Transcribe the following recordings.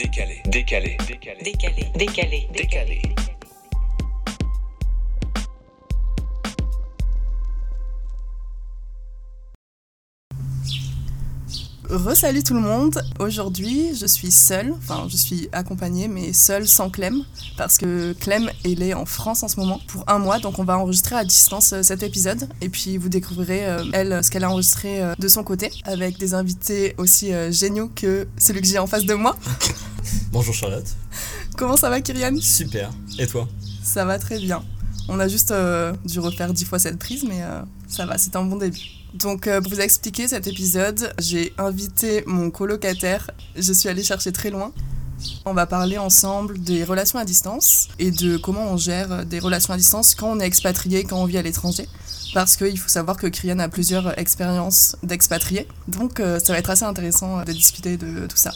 Décalé. Décalé. Décalé. Décalé. Décalé. Décalé. Resalut tout le monde. Aujourd'hui, je suis seule, enfin, je suis accompagnée, mais seule sans Clem, parce que Clem, elle est en France en ce moment pour un mois, donc on va enregistrer à distance euh, cet épisode, et puis vous découvrirez, euh, elle, ce qu'elle a enregistré euh, de son côté, avec des invités aussi euh, géniaux que celui que j'ai en face de moi. Bonjour Charlotte. Comment ça va, Kyrian? Super. Et toi? Ça va très bien. On a juste euh, dû refaire dix fois cette prise, mais euh, ça va, c'est un bon début. Donc, euh, pour vous expliquer cet épisode, j'ai invité mon colocataire. Je suis allée chercher très loin. On va parler ensemble des relations à distance et de comment on gère des relations à distance quand on est expatrié, quand on vit à l'étranger. Parce qu'il faut savoir que Krian a plusieurs expériences d'expatrié. Donc, ça va être assez intéressant de discuter de tout ça.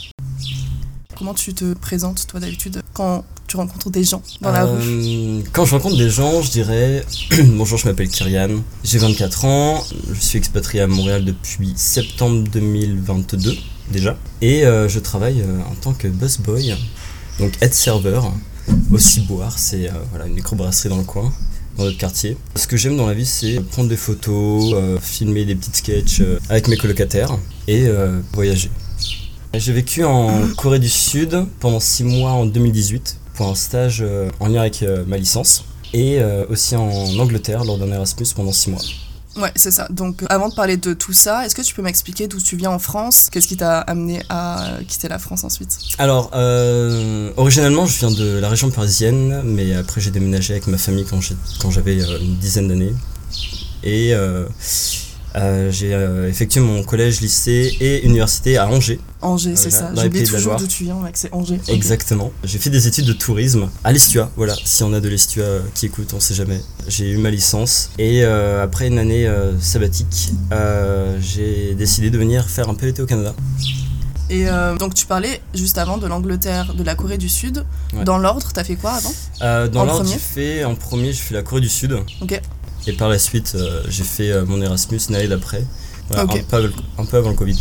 Comment tu te présentes, toi, d'habitude, quand tu rencontres des gens dans la rue Euh, Quand je rencontre des gens, je dirais Bonjour, je m'appelle Kyrian, j'ai 24 ans, je suis expatrié à Montréal depuis septembre 2022 déjà, et euh, je travaille euh, en tant que busboy, donc head server au Ciboire, c'est voilà, une microbrasserie dans le coin. Dans notre quartier. Ce que j'aime dans la vie, c'est prendre des photos, euh, filmer des petites sketchs euh, avec mes colocataires et euh, voyager. J'ai vécu en Corée du Sud pendant 6 mois en 2018 pour un stage euh, en lien avec euh, ma licence et euh, aussi en Angleterre lors d'un Erasmus pendant 6 mois. Ouais, c'est ça. Donc, avant de parler de tout ça, est-ce que tu peux m'expliquer d'où tu viens en France? Qu'est-ce qui t'a amené à quitter la France ensuite? Alors, euh, originellement, je viens de la région parisienne, mais après, j'ai déménagé avec ma famille quand j'avais une dizaine d'années. Et euh, euh, j'ai euh, effectué mon collège, lycée et université à Angers. Angers, c'est Voilà, ça. J'oublie toujours d'où tu viens, c'est Angers. Exactement. J'ai fait des études de tourisme à l'Estua. Voilà, si on a de l'Estua qui écoute, on sait jamais. J'ai eu ma licence et euh, après une année euh, sabbatique, euh, j'ai décidé de venir faire un PVT au Canada. Et euh, donc, tu parlais juste avant de l'Angleterre, de la Corée du Sud. Ouais. Dans l'ordre, t'as fait quoi avant? Euh, dans En l'ordre, premier j'ai fait en premier, j'ai fait la Corée du Sud Ok. Et par la suite, euh, j'ai fait euh, mon Erasmus une année d'après. Voilà, un, peu, av- un peu avant le Covid.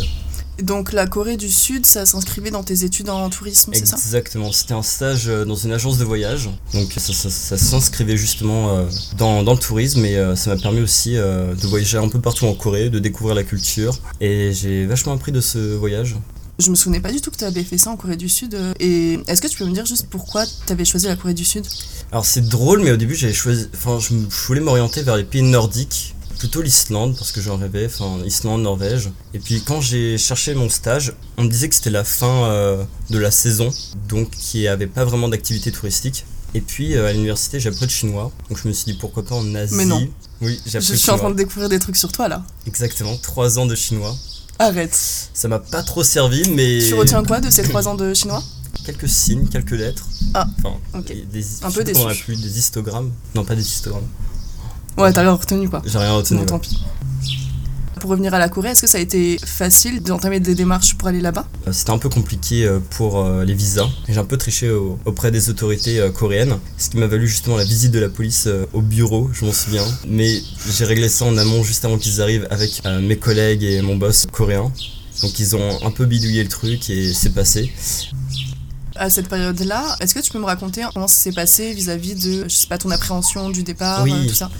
Donc, la Corée du Sud, ça s'inscrivait dans tes études en tourisme, c'est ça? Exactement, c'était un stage euh, dans une agence de voyage. Donc ça, ça- ça s'inscrivait justement dans, dans le tourisme et ça m'a permis aussi de voyager un peu partout en Corée, de découvrir la culture. Et j'ai vachement appris de ce voyage. Je me souvenais pas du tout que t'avais fait ça en Corée du Sud. euh, Et est-ce que tu peux me dire juste pourquoi t'avais choisi la Corée du Sud? Alors c'est drôle, mais au début j'avais choisi, enfin je, je voulais m'orienter vers les pays nordiques, plutôt l'Islande parce que j'en rêvais, enfin Islande, Norvège. Et puis quand j'ai cherché mon stage, on me disait que c'était la fin euh, de la saison, donc qu'il n'y avait pas vraiment d'activité touristique. Et puis euh, à l'université j'ai appris le chinois, donc je me suis dit pourquoi pas en Asie. Mais non. Oui, j'ai Je appris le suis en train de découvrir des trucs sur toi là. Exactement, trois ans de chinois. Arrête. Ça m'a pas trop servi, mais Tu retiens quoi de ces trois ans de chinois quelques signes, quelques lettres. Ah, enfin, ok. des, Un peu comment on déçu. appelle, des histogrammes. Non, pas des histogrammes. Ouais, t'as rien retenu quoi. J'ai rien retenu. Bon, ouais. tant pis. Pour revenir à la Corée, est-ce que ça a été facile d'entamer des démarches pour aller là-bas Euh, C'était un peu compliqué euh, pour euh, les visas. J'ai un peu triché au- auprès des autorités coréennes, ce qui m'a valu justement la visite de la police au bureau, je m'en souviens. Mais j'ai réglé ça en amont juste avant qu'ils arrivent avec mes collègues et mon boss coréen. Donc ils ont un peu bidouillé le truc et c'est passé. À cette période-là, est-ce que tu peux me raconter comment ça s'est passé vis-à-vis de, je sais pas, ton appréhension du départ, Oui. euh, tout ça?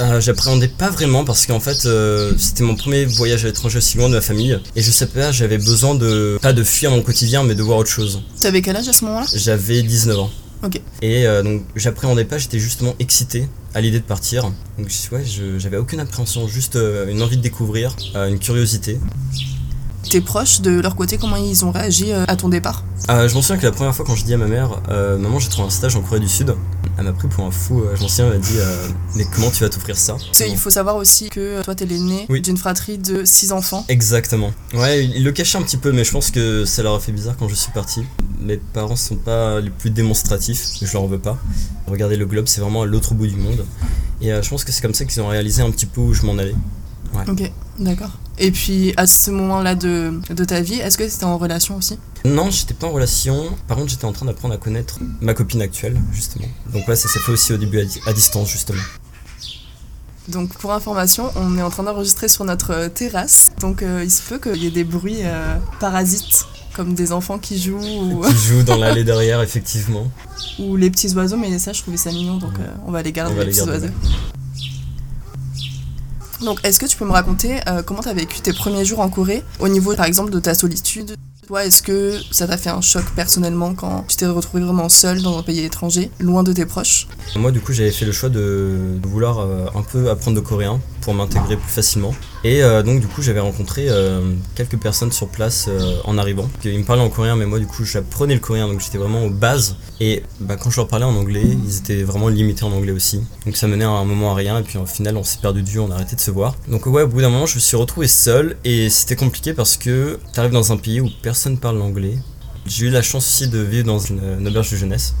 Euh, J'appréhendais pas vraiment parce qu'en fait euh, c'était mon premier voyage à l'étranger aussi loin de ma famille et je sais pas j'avais besoin de pas de fuir mon quotidien mais de voir autre chose. T'avais quel âge à ce moment-là? J'avais 19 ans. Ok. Et euh, donc j'appréhendais pas, j'étais justement excité à l'idée de partir. Donc ouais, j'avais aucune appréhension, juste euh, une envie de découvrir, euh, une curiosité. Tes proches, de leur côté, comment ils ont réagi euh, à ton départ Euh, je m'en souviens que la première fois quand je dis à ma mère, euh, maman j'ai trouvé un stage en Corée du Sud, elle m'a pris pour un fou. euh, je m'en souviens, elle m'a dit, euh, mais comment tu vas t'offrir ça? Qu'il faut savoir aussi que toi, t'es l'aîné Oui. d'une fratrie de six enfants. Exactement. Ouais, il le cachait un petit peu, mais je pense que ça leur a fait bizarre quand je suis parti. Mes parents sont pas les plus démonstratifs, je leur en veux pas. Regardez le globe, c'est vraiment à l'autre bout du monde. Et je pense que c'est comme ça qu'ils ont réalisé un petit peu où je m'en allais. Ok, d'accord. Et puis, à ce moment-là de, de ta vie, est-ce que t'étais en relation aussi? Non, j'étais pas en relation. Par contre, j'étais en train d'apprendre à connaître ma copine actuelle, justement. Donc ouais, ça s'est fait aussi au début à, di- à distance, justement. Donc, pour information, on est en train d'enregistrer sur notre euh, terrasse. Donc, euh, il se peut qu'il y ait des bruits euh, parasites comme des enfants qui jouent ou, Qui joue dans l'allée derrière, effectivement. ou les petits oiseaux, mais ça, je trouvais ça mignon, donc euh, on va les garder, On va les, les petits oiseaux. Donc, est-ce que tu peux me raconter euh, comment tu as vécu tes premiers jours en Corée au niveau, par exemple, de ta solitude? Toi, est-ce que ça t'a fait un choc personnellement quand tu t'es retrouvé vraiment seul dans un pays étranger, loin de tes proches? Moi, du coup, j'avais fait le choix de, vouloir euh, un peu apprendre le coréen pour m'intégrer plus facilement. Et euh, donc, du coup, j'avais rencontré euh, quelques personnes sur place euh, en arrivant. Ils me parlaient en coréen, mais moi, du coup, j'apprenais le coréen, donc j'étais vraiment aux bases. Et bah, quand je leur parlais en anglais, ils étaient vraiment limités en anglais aussi. Donc, ça menait à un moment à rien, et puis au final, on s'est perdu de vue, on a arrêté de se voir. Donc, ouais, au bout d'un moment, je me suis retrouvé seul, et c'était compliqué parce que t'arrives dans un pays où personne parle l'anglais. J'ai eu la chance aussi de vivre dans une, une auberge de jeunesse.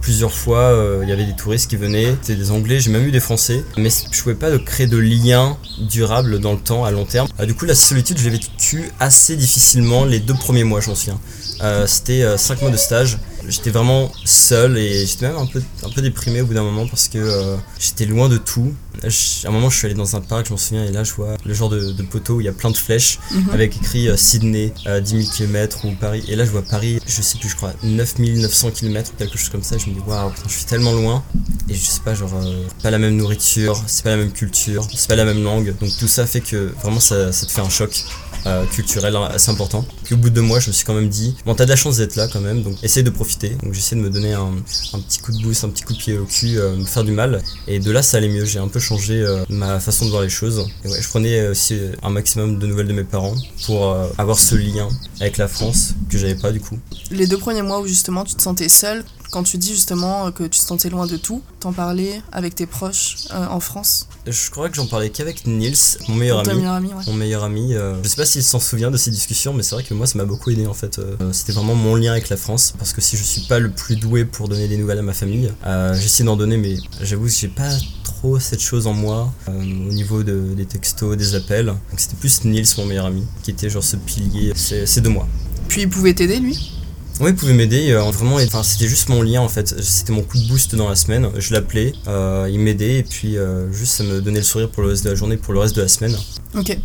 Plusieurs fois, euh, il y avait des touristes qui venaient, c'était des Anglais, j'ai même eu des Français, mais je pouvais pas créer de lien durable dans le temps, à long terme. Euh, du coup, la solitude, je l'ai vécu assez difficilement les deux premiers mois, je m'en souviens. Euh, c'était 5 mois de stage. J'étais vraiment seul et j'étais même un peu, un peu déprimé au bout d'un moment parce que euh, j'étais loin de tout. Je- à un moment, je suis allé dans un parc, je m'en souviens, et là, je vois le genre de, de poteau où il y a plein de flèches Mhm. avec écrit euh, Sydney, euh, 10 000 km ou Paris. Et là, je vois Paris, je sais plus, je crois 9900 km, quelque chose comme ça. Je me dis, waouh, je suis tellement loin. Et je sais pas, genre, euh, pas la même nourriture, c'est pas la même culture, c'est pas la même langue. Donc tout ça fait que vraiment, ça, ça te fait un choc. Euh, culturel assez important. Puis au bout de deux mois, je me suis quand même dit, bon, t'as de la chance d'être là quand même, donc essaye de profiter. Donc j'essaie de me donner un, un petit coup de boost, un petit coup de pied au cul, euh, me faire du mal. Et de là, ça allait mieux. J'ai un peu changé euh, ma façon de voir les choses. Et ouais, je prenais aussi un maximum de nouvelles de mes parents pour euh, avoir ce lien avec la France que j'avais pas du coup. Les deux premiers mois où justement tu te sentais seul, quand tu dis justement que tu te sentais loin de tout, t'en parlais avec tes proches euh, en France Je crois que j'en parlais qu'avec Nils, mon meilleur ami. meilleur ami, ouais. Mon meilleur ami, euh, je sais pas s'il s'en souvient de ces discussions, mais c'est vrai que moi ça m'a beaucoup aidé en fait. Euh, C'était vraiment mon lien avec la France, parce que si je suis pas le plus doué pour donner des nouvelles à ma famille, j'essaie d'en donner, mais j'avoue que j'ai pas trop cette chose en moi euh, au niveau de- des textos, des appels. Donc c'était plus Nils, mon meilleur ami, qui était genre ce pilier, c'est de moi. Puis il pouvait t'aider lui? Oui, il pouvait m'aider. euh, vraiment, enfin, c'était juste mon lien en fait. C'était mon coup de boost dans la semaine. Je l'appelais, euh, il m'aidait et puis euh, juste ça me donnait le sourire pour le reste de la journée, pour le reste de la semaine. Ok.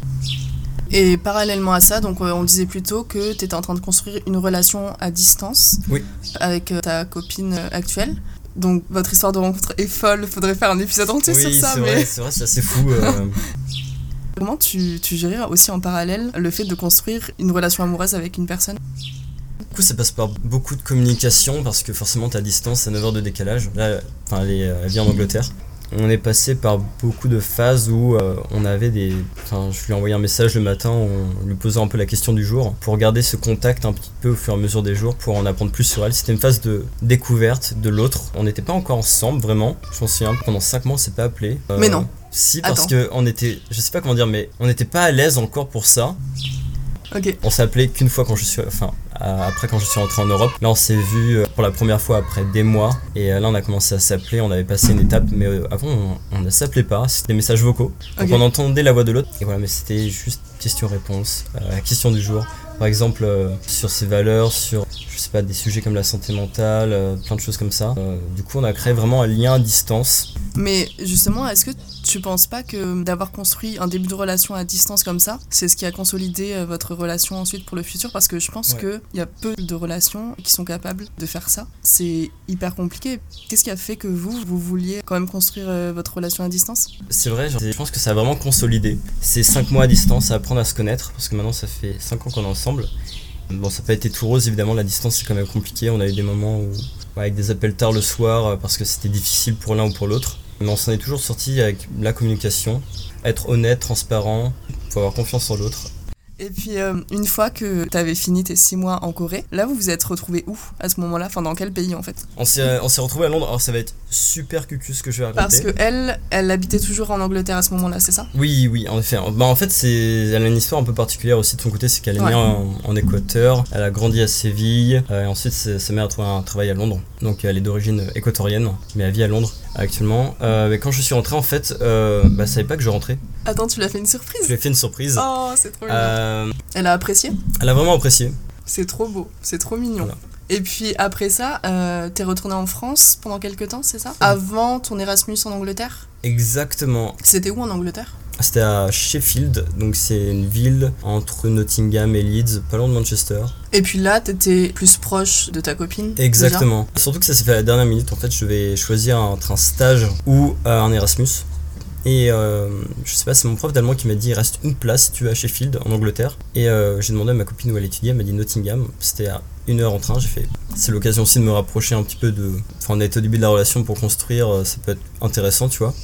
Et parallèlement à ça, donc on disait plutôt que tu étais en train de construire une relation à distance Oui. avec ta copine actuelle. Donc votre histoire de rencontre est folle, faudrait faire un épisode entier sur oui, ça, c'est mais vrai, c'est vrai, c'est assez fou. comment tu, tu gérais aussi en parallèle le fait de construire une relation amoureuse avec une personne? Du coup, ça passe par beaucoup de communication parce que forcément, t'es à distance, à 9 heures de décalage. Là, enfin, elle, est, elle vit en Angleterre. On est passé par beaucoup de phases où euh, on avait des. Enfin, je lui ai envoyé un message le matin en lui posant un peu la question du jour pour garder ce contact un petit peu au fur et à mesure des jours pour en apprendre plus sur elle. C'était une phase de découverte de l'autre. On n'était pas encore ensemble vraiment. Je m'en souviens, pendant 5 mois, on s'est pas appelé. Euh, Mais non. Si, parce Attends. que on était. Je sais pas comment dire, mais on n'était pas à l'aise encore pour ça. Ok. On s'est appelé qu'une fois quand je suis, enfin après quand je suis rentré en Europe. Là on s'est vu euh, pour la première fois après des mois et euh, là on a commencé à s'appeler. On avait passé une étape, mais euh, avant on, on ne s'appelait pas. C'était des messages vocaux. Donc on entendait la voix de l'autre et voilà, mais c'était juste question-réponse, euh, question du jour. Par exemple euh, sur ses valeurs, sur je sais pas des sujets comme la santé mentale, euh, plein de choses comme ça. Euh, du coup on a créé vraiment un lien à distance. Mais justement, est-ce que tu penses pas que d'avoir construit un début de relation à distance comme ça, c'est ce qui a consolidé euh, votre relation ensuite pour le futur? Parce que je pense Ouais. qu'il y a peu de relations qui sont capables de faire ça. C'est hyper compliqué. Qu'est-ce qui a fait que vous, vous vouliez quand même construire euh, votre relation à distance? C'est vrai, je pense que ça a vraiment consolidé. C'est 5 mois à distance à apprendre à se connaître, parce que maintenant ça fait 5 ans qu'on est ensemble. Bon, ça n'a pas été tout rose, évidemment, la distance c'est quand même compliqué. On a eu des moments où, avec des appels tard le soir, euh, parce que c'était difficile pour l'un ou pour l'autre. Mais on s'en est toujours sorti avec la communication, être honnête, transparent, faut avoir confiance en l'autre. Et puis, euh, une fois que tu avais fini tes six mois en Corée, là, vous vous êtes retrouvés où à ce moment-là? Enfin, dans quel pays en fait? On s'est on s'est retrouvés à Londres, alors ça va être super cucu ce que je vais raconter. Parce que elle, elle habitait toujours en Angleterre à ce moment-là, c'est ça? Oui, oui, en effet. Bah, en fait, elle a une histoire un peu particulière aussi de son côté, c'est qu'elle est Ouais. née en, en Équateur, elle a grandi à Séville, euh, et ensuite sa sa mère a trouvé un travail à Londres, donc elle est d'origine équatorienne, mais elle vit à Londres actuellement. Euh, mais quand je suis rentré, en fait, euh, bah, savait pas que je rentrais. Attends, tu lui as fait une Je surprise lui ai fait une surprise. Oh, c'est trop mignon. Euh, Elle a apprécié elle a vraiment apprécié. C'est trop beau, c'est trop mignon. Voilà. Et puis après ça, euh, t'es retourné en France pendant quelques temps, c'est ça? Avant ton Erasmus en Angleterre? Exactement. C'était où en Angleterre? C'était à Sheffield, donc c'est une ville entre Nottingham et Leeds, pas loin de Manchester. Et puis là, t'étais plus proche de ta copine Exactement. Surtout que ça s'est fait à la dernière minute. En fait, je devais choisir entre un stage ou euh, un Erasmus. Et euh, je sais pas, c'est mon prof d'allemand qui m'a dit il reste une place si tu vas à Sheffield, en Angleterre. Et euh, j'ai demandé à ma copine où elle étudiait, elle m'a dit Nottingham. C'était à une heure en train. J'ai fait c'est l'occasion aussi de me rapprocher un petit peu de. Enfin, on était au début de la relation pour construire, ça peut être intéressant, tu vois.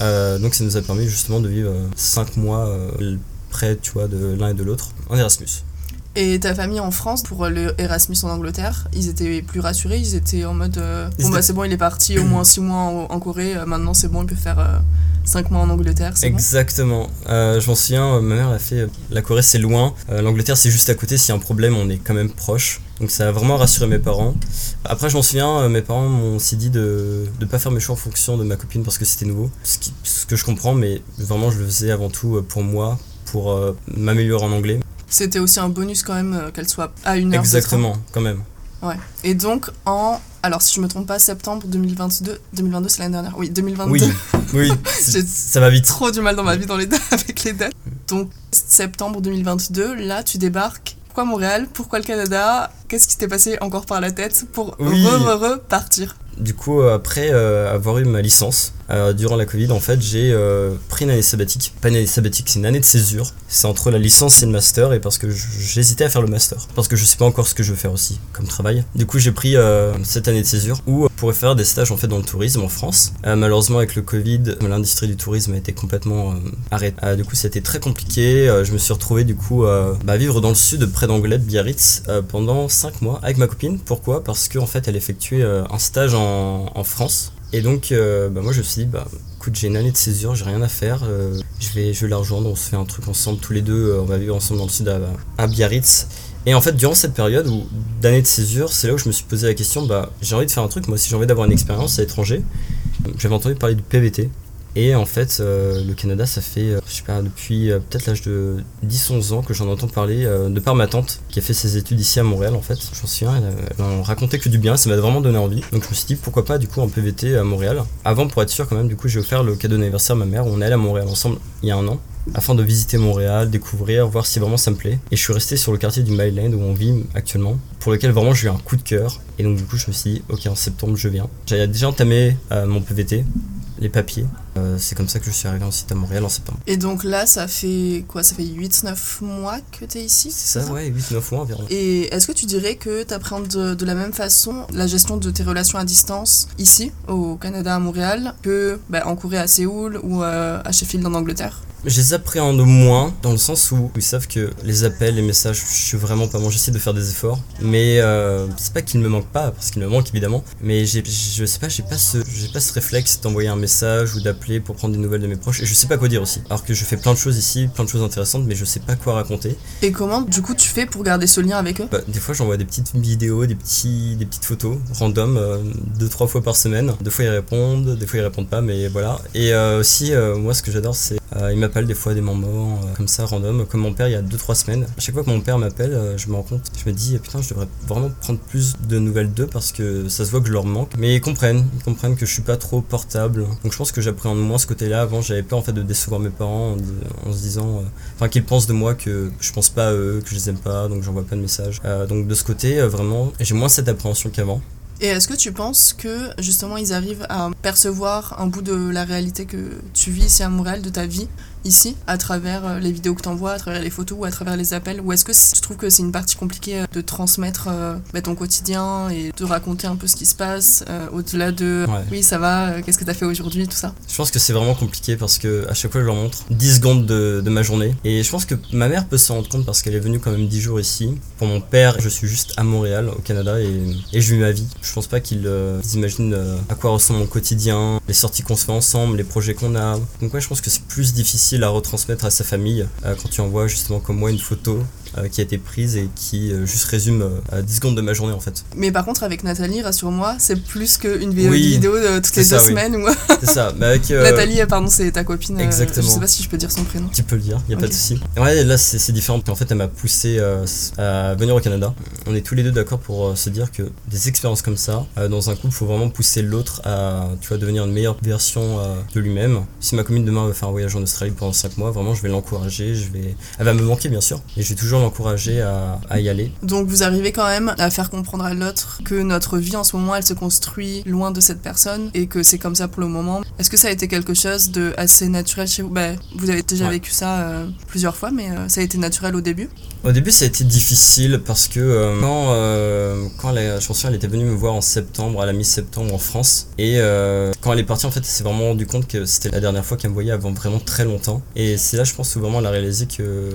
Euh, donc ça nous a permis justement de vivre 5 mois euh, près, tu vois, de l'un et de l'autre en Erasmus. Et ta famille en France, pour le Erasmus en Angleterre, ils étaient plus rassurés, ils étaient en mode euh, bon bah c'est bon, il est parti au moins 6 mois en, en Corée, euh, maintenant c'est bon, il peut faire 5 mois en Angleterre, bon? Exactement. Euh, je m'en souviens, euh, ma mère a fait euh, la Corée c'est loin, Euh, l'Angleterre c'est juste à côté. S'il y a un problème, on est quand même proche. Donc ça a vraiment rassuré mes parents. Après, je m'en souviens, euh, mes parents m'ont aussi dit de ne pas faire mes choix en fonction de ma copine parce que c'était nouveau. Ce, qui- ce que je comprends, mais vraiment je le faisais avant tout euh, pour moi, pour euh, m'améliorer en anglais. C'était aussi un bonus quand même euh, qu'elle soit à une heure. Exactement, quand même. Ouais. Et donc en, alors si je me trompe pas, septembre 2022, 2022 c'est l'année dernière, oui 2022. Oui, oui, ça va vite. trop du mal dans ma vie dans les dates, avec les dates. Donc septembre 2022, là tu débarques. Pourquoi Montréal? Pourquoi le Canada? Qu'est-ce qui t'est passé encore par la tête pour Oui. re, re, re partir Du coup, euh, après euh, avoir eu ma licence, euh, durant la Covid, en fait, j'ai euh, pris une année sabbatique. Pas une année sabbatique, c'est une année de césure. C'est entre la licence et le master, et parce que j'hésitais à faire le master. Parce que je sais pas encore ce que je veux faire aussi comme travail. Du coup, j'ai pris euh, cette année de césure où je pourrais faire des stages en fait dans le tourisme en France. Malheureusement, avec le Covid, l'industrie du tourisme a été complètement arrêtée. Du coup, c'était très compliqué. Je me suis retrouvé du coup euh, bah, à vivre dans le sud, près d'Anglet, Biarritz, pendant 5 mois avec ma copine. Pourquoi? Parce qu'en fait, elle effectuait un stage en, en France. Et donc, euh, bah, moi, je me suis dit, bah, écoute, j'ai une année de césure, j'ai rien à faire. euh, je, vais, je vais la rejoindre, on se fait un truc ensemble, tous les deux. euh, on va vivre ensemble dans le sud à, Biarritz. Et en fait, durant cette période où d'année de césure, c'est là où je me suis posé la question, bah, j'ai envie de faire un truc, moi aussi j'ai envie d'avoir une expérience à l'étranger. J'avais entendu parler du PVT. Et en fait, euh, le Canada, ça fait, euh, je sais pas, depuis euh, peut-être l'âge de 10-11 ans que j'en entends parler, de par ma tante qui a fait ses études ici à Montréal en fait. Je m'en souviens, elle, elle en racontait que du bien, ça m'a vraiment donné envie. Donc je me suis dit pourquoi pas du coup en PVT à Montréal. Avant, pour être sûr quand même, du coup, j'ai offert le cadeau d'anniversaire à ma mère, on est allé à Montréal ensemble il y a un an afin de visiter Montréal, découvrir, voir si vraiment ça me plaît. Et je suis resté sur le quartier du Myland où on vit actuellement, pour lequel vraiment j'ai eu un coup de cœur. Et donc du coup je me suis dit, ok en septembre je viens. J'avais déjà entamé mon PVT, les papiers. Euh, c'est comme ça que je suis arrivé ensuite à Montréal en septembre. Et donc là, ça fait quoi? Ça fait 8-9 mois que t'es ici? C'est ça, ouais, 8-9 mois environ. Et est-ce que tu dirais que tu appréhendes de, de la même façon la gestion de tes relations à distance ici, au Canada, à Montréal, que bah, en Corée, à Séoul ou euh, à Sheffield en Angleterre? Je les appréhende moins dans le sens où ils savent que les appels, les messages, je suis vraiment pas bon. J'essaie de faire des efforts, mais euh, c'est pas qu'ils me manquent pas, parce qu'ils me manquent évidemment. Mais je sais pas, j'ai pas ce, j'ai pas ce réflexe d'envoyer un message ou d'appeler pour prendre des nouvelles de mes proches. Et je sais pas quoi dire aussi. Alors que je fais plein de choses ici, plein de choses intéressantes, mais je sais pas quoi raconter. Et comment, du coup, tu fais pour garder ce lien avec eux? Bah, des fois, j'envoie des petites vidéos, des, petits, des petites photos random, euh, deux, trois fois par semaine. Des fois, ils répondent, des fois, ils répondent pas, mais voilà. Et euh, aussi, euh, moi, ce que j'adore, c'est. Euh, ils m'appellent des fois des moments euh, comme ça, random, comme mon père il y a deux, trois semaines. À chaque fois que mon père m'appelle, euh, je me rends compte, je me dis, putain, je devrais vraiment prendre plus de nouvelles d'eux parce que ça se voit que je leur manque. Mais ils comprennent, ils comprennent que je suis pas trop portable. Donc, je pense que j'appréhende moins ce côté-là. Avant, j'avais peur en fait de décevoir mes parents en, en se disant. euh, enfin qu'ils pensent de moi que je pense pas à eux, que je les aime pas, donc j'envoie pas de messages. Donc de ce côté, vraiment, j'ai moins cette appréhension qu'avant. Et est-ce que tu penses que justement ils arrivent à percevoir un bout de la réalité que tu vis ici à Montréal, de ta vie ici, à travers euh, les vidéos que tu envoies, à travers les photos ou à travers les appels Ou est-ce que tu trouves que c'est une partie compliquée euh, de transmettre euh, bah, ton quotidien et de raconter un peu ce qui se passe euh, au-delà de Ouais. oui ça va, euh, qu'est-ce que tu as fait aujourd'hui, tout ça? Je pense que c'est vraiment compliqué parce que à chaque fois je leur montre 10 secondes de, de ma journée. Et je pense que ma mère peut s'en rendre compte parce qu'elle est venue quand même 10 jours ici. Pour mon père, je suis juste à Montréal, au Canada, et, et je vis ma vie. Je pense pas qu'ils ils imaginent à quoi ressemble mon quotidien, les sorties qu'on se fait ensemble, les projets qu'on a. Donc ouais, je pense que c'est plus difficile à retransmettre à sa famille euh, quand tu envoies justement comme moi une photo qui a été prise et qui euh, juste résume euh, 10 secondes de ma journée en fait. Mais par contre, avec Nathalie, rassure-moi, c'est plus qu'une vidéo, Oui, vidéo de toutes les deux oui. semaines. Où... C'est ça. Mais avec, euh, Nathalie, euh, pardon, c'est ta copine. euh, Exactement. je sais pas si je peux dire son prénom. Tu peux le dire, y a pas de souci. Ouais, là c'est différent. En fait, elle m'a poussé euh, à venir au Canada. On est tous les deux d'accord pour euh, se dire que des expériences comme ça, euh, dans un couple, faut vraiment pousser l'autre à, tu vois, devenir une meilleure version euh, de lui-même. Si ma commune demain veut faire un voyage en Australie pendant 5 mois, vraiment, je vais l'encourager. Je vais, elle va me manquer bien sûr, et je vais toujours l'encourager à, à y aller. Donc vous arrivez quand même à faire comprendre à l'autre que notre vie en ce moment, elle se construit loin de cette personne et que c'est comme ça pour le moment. Est-ce que ça a été quelque chose de assez naturel chez vous? Bah, Vous avez déjà Ouais. vécu ça euh, plusieurs fois, mais euh, ça a été naturel au début? Au début, ça a été difficile parce que euh, quand, quand la chanson elle était venue me voir en septembre, à la mi-septembre en France, et quand elle est partie, en fait, elle s'est vraiment rendu compte que c'était la dernière fois qu'elle me voyait avant vraiment très longtemps. Et c'est là, je pense, où vraiment elle a réalisé que,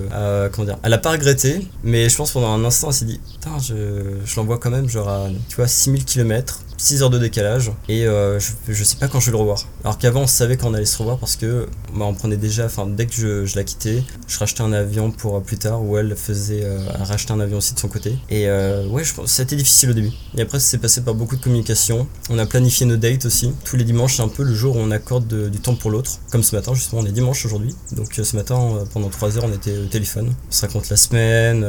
comment dire, elle a pas regretté, mais je pense pendant un instant, elle s'est dit, putain, je, je l'envoie quand même, genre à, tu vois, 6000 km. 6 heures de décalage et euh, je, sais pas quand je vais le revoir. Alors qu'avant on savait qu'on allait se revoir parce que bah, on prenait déjà, enfin dès que je, je la quittais, je rachetais un avion pour euh, plus tard où elle faisait euh, rachetait un avion aussi de son côté. Et ouais, je pense ça a été difficile au début. Et après, c'est passé par beaucoup de communication. On a planifié nos dates aussi. Tous les dimanches, c'est un peu le jour où on accorde de- du temps pour l'autre. Comme ce matin, justement, on est dimanche aujourd'hui. Donc ce matin, pendant 3 heures, on était au téléphone. On se raconte la semaine,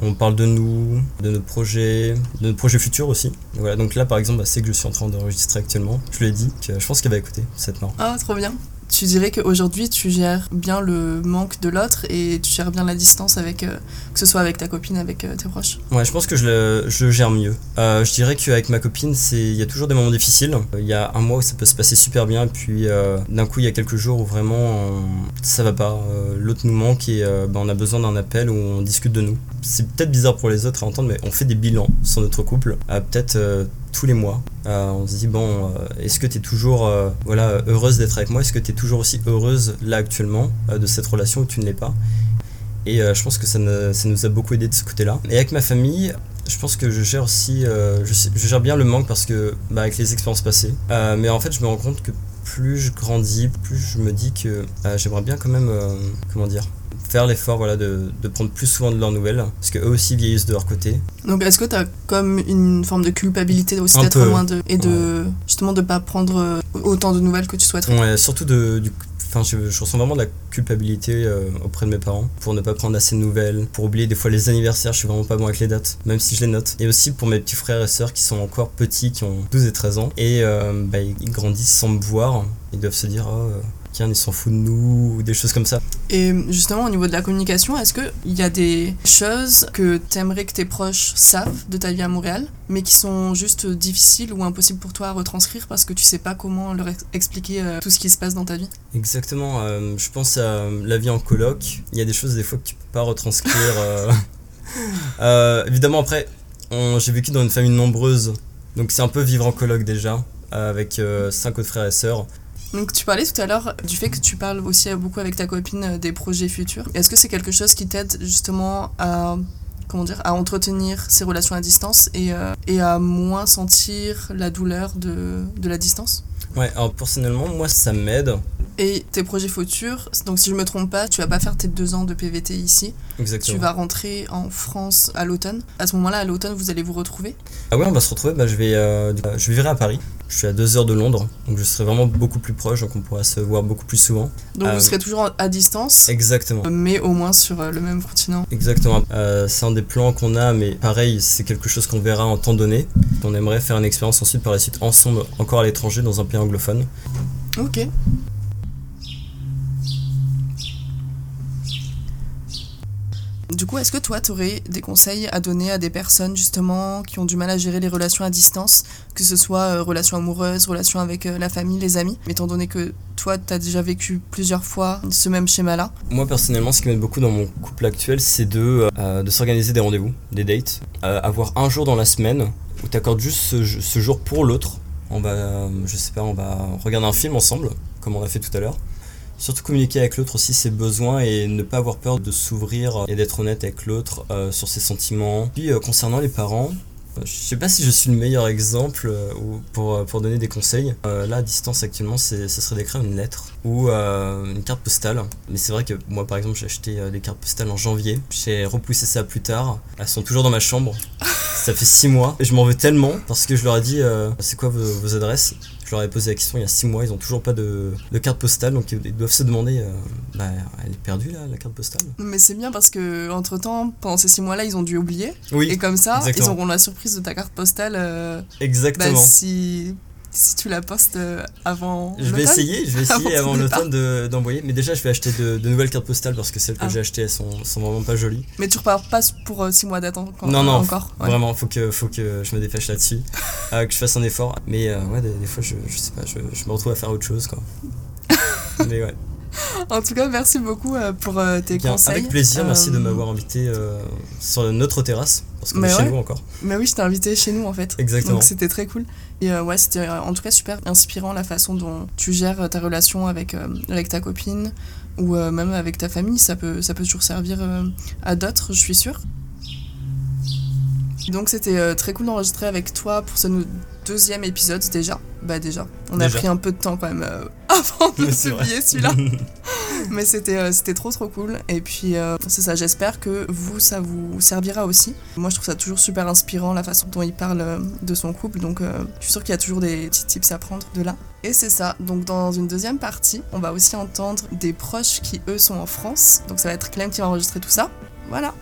on parle de nous, de nos projets, de nos projets futurs aussi. Voilà, donc là, par exemple, bah, c'est que je suis en train d'enregistrer actuellement. Je lui ai dit que je pense qu'elle va écouter cette marre. Ah, trop bien. Tu dirais qu'aujourd'hui, tu gères bien le manque de l'autre et tu gères bien la distance avec, euh, que ce soit avec ta copine, avec euh, tes proches? Ouais, je pense que je le, je le gère mieux. Euh, je dirais qu'avec ma copine, il y a toujours des moments difficiles. Il y a un mois où ça peut se passer super bien, puis euh, d'un coup, il y a quelques jours où vraiment ça va pas. Euh, L'autre nous manque et euh, bah, on a besoin d'un appel où on discute de nous. C'est peut-être bizarre pour les autres à entendre, mais on fait des bilans sur notre couple, euh, peut-être euh, tous les mois. Euh, on se dit bon, euh, est-ce que tu es toujours euh, voilà heureuse d'être avec moi? Est-ce que tu es toujours aussi heureuse là actuellement de cette relation ou tu ne l'es pas? Et je pense que ça, ça nous a beaucoup aidé de ce côté-là. Et avec ma famille, je pense que je gère aussi, je, je gère bien le manque parce que, bah, avec les expériences passées. Mais en fait, je me rends compte que plus je grandis, plus je me dis que j'aimerais bien quand même, comment dire, faire l'effort voilà, de, de prendre plus souvent de leurs nouvelles. Parce qu'eux aussi vieillissent de leur côté. Donc, est-ce que tu as comme une forme de culpabilité aussi d'être loin de. et de. justement de pas prendre euh, autant de nouvelles que tu souhaiterais? Ouais, surtout de, du. Enfin, je, je ressens vraiment de la culpabilité euh, auprès de mes parents pour ne pas prendre assez de nouvelles, pour oublier des fois les anniversaires, je suis vraiment pas bon avec les dates, même si je les note. Et aussi pour mes petits frères et sœurs qui sont encore petits, qui ont 12 et 13 ans, et euh, bah, ils grandissent sans me voir, ils doivent se dire, oh, ils s'en foutent de nous, ou des choses comme ça. Et justement, au niveau de la communication, est-ce qu'il y a des choses que t'aimerais que tes proches savent de ta vie à Montréal, mais qui sont juste difficiles ou impossibles pour toi à retranscrire parce que tu sais pas comment leur ex- expliquer euh, tout ce qui se passe dans ta vie? Exactement, euh, je pense à la vie en coloc, il y a des choses des fois que tu peux pas retranscrire. euh. Euh, évidemment, après, j'ai vécu dans une famille nombreuse, donc c'est un peu vivre en coloc déjà, avec cinq autres frères et sœurs. Donc tu parlais tout à l'heure du fait que tu parles aussi beaucoup avec ta copine euh, des projets futurs. Est-ce que c'est quelque chose qui t'aide justement à comment dire à entretenir ces relations à distance et, euh, et à moins sentir la douleur de, de la distance? Ouais, alors personnellement, moi ça m'aide. Et tes projets futurs, donc si je me trompe pas, tu vas pas faire tes deux ans de PVT ici, Exactement. tu vas rentrer en France à l'automne. À ce moment-là, à l'automne, vous allez vous retrouver? Ah ouais, on va se retrouver. Bah, je vais, euh, je vivrai à Paris. Je suis à deux heures de Londres, donc je serai vraiment beaucoup plus proche, donc on pourra se voir beaucoup plus souvent. Donc Euh, vous serez toujours à distance, Exactement. mais au moins sur euh, le même continent. Exactement. Euh, c'est un des plans qu'on a, mais pareil, c'est quelque chose qu'on verra en temps donné. On aimerait faire une expérience ensuite par la suite ensemble, encore à l'étranger, dans un pays anglophone. Ok. Du coup, est-ce que toi, tu aurais des conseils à donner à des personnes justement qui ont du mal à gérer les relations à distance, que ce soit euh, relations amoureuses, relations avec euh, la famille, les amis, étant donné que toi, tu as déjà vécu plusieurs fois ce même schéma-là? Moi personnellement, ce qui m'aide beaucoup dans mon couple actuel, c'est de, euh, de s'organiser des rendez-vous, des dates. Avoir un jour dans la semaine où tu accordes juste ce, ce jour pour l'autre. On va, je sais pas, on va regarder un film ensemble, comme on a fait tout à l'heure. Surtout communiquer avec l'autre aussi ses besoins et ne pas avoir peur de s'ouvrir et d'être honnête avec l'autre euh, sur ses sentiments. Puis euh, concernant les parents, Je sais pas si je suis le meilleur exemple euh, ou pour, euh, pour donner des conseils. Euh, là, à distance actuellement, c'est, ça serait d'écrire une lettre ou euh, une carte postale. Mais c'est vrai que moi, par exemple, j'ai acheté euh, des cartes postales en janvier. J'ai repoussé ça plus tard. Elles sont toujours dans ma chambre. ça fait 6 mois. Et je m'en veux tellement parce que je leur ai dit euh, c'est quoi vos, vos adresses? Je leur ai posé la question il y a 6 mois. Ils ont toujours pas de, de carte postale. Donc ils doivent se demander euh, bah, elle est perdue là, la carte postale? Mais c'est bien parce que entre temps, pendant ces six mois-là, ils ont dû oublier. Oui, Et comme ça, exactement. ils auront la surprise de ta carte postale euh, bah, exactement. si, si tu la postes euh, avant. Je vais essayer, je vais essayer avant l'automne de- d'envoyer. mais déjà, je vais acheter de, de nouvelles cartes postales parce que celles que Ah. j'ai achetées, elles sont, sont vraiment pas jolies. Mais tu repars pas pour 6 mois d'attente encore. Non, non, encore. ouais. Vraiment, faut que, faut que je me dépêche là-dessus, euh, que je fasse un effort. Mais euh, ouais, des, des fois, je, je sais pas, je, je me retrouve à faire autre chose, quoi. mais ouais, En tout cas, merci beaucoup euh, pour euh, tes bien, conseils. avec plaisir. Merci de Euh, m'avoir invité euh, sur notre terrasse parce qu'on chez nous encore. Mais oui, je t'ai invité chez nous en fait. Exactement. Donc c'était très cool. Et euh, ouais, c'était euh, en tout cas super inspirant la façon dont tu gères euh, ta relation avec, euh, avec ta copine ou euh, même avec ta famille. Ça peut, ça peut toujours servir à d'autres, je suis sûre. Donc c'était très cool d'enregistrer avec toi pour ce deuxième épisode déjà. Bah déjà, on a pris un peu de temps quand même avant de publier celui-là. Mais c'était euh, c'était trop trop cool. Et puis euh, c'est ça, j'espère que vous, ça vous servira aussi. Moi je trouve ça toujours super inspirant la façon dont il parle euh, de son couple. Donc je suis sûre qu'il y a toujours des petits tips à prendre de là. Et c'est ça. Donc dans une deuxième partie, on va aussi entendre des proches qui eux sont en France. Donc ça va être Clem qui va enregistrer tout ça. Voilà.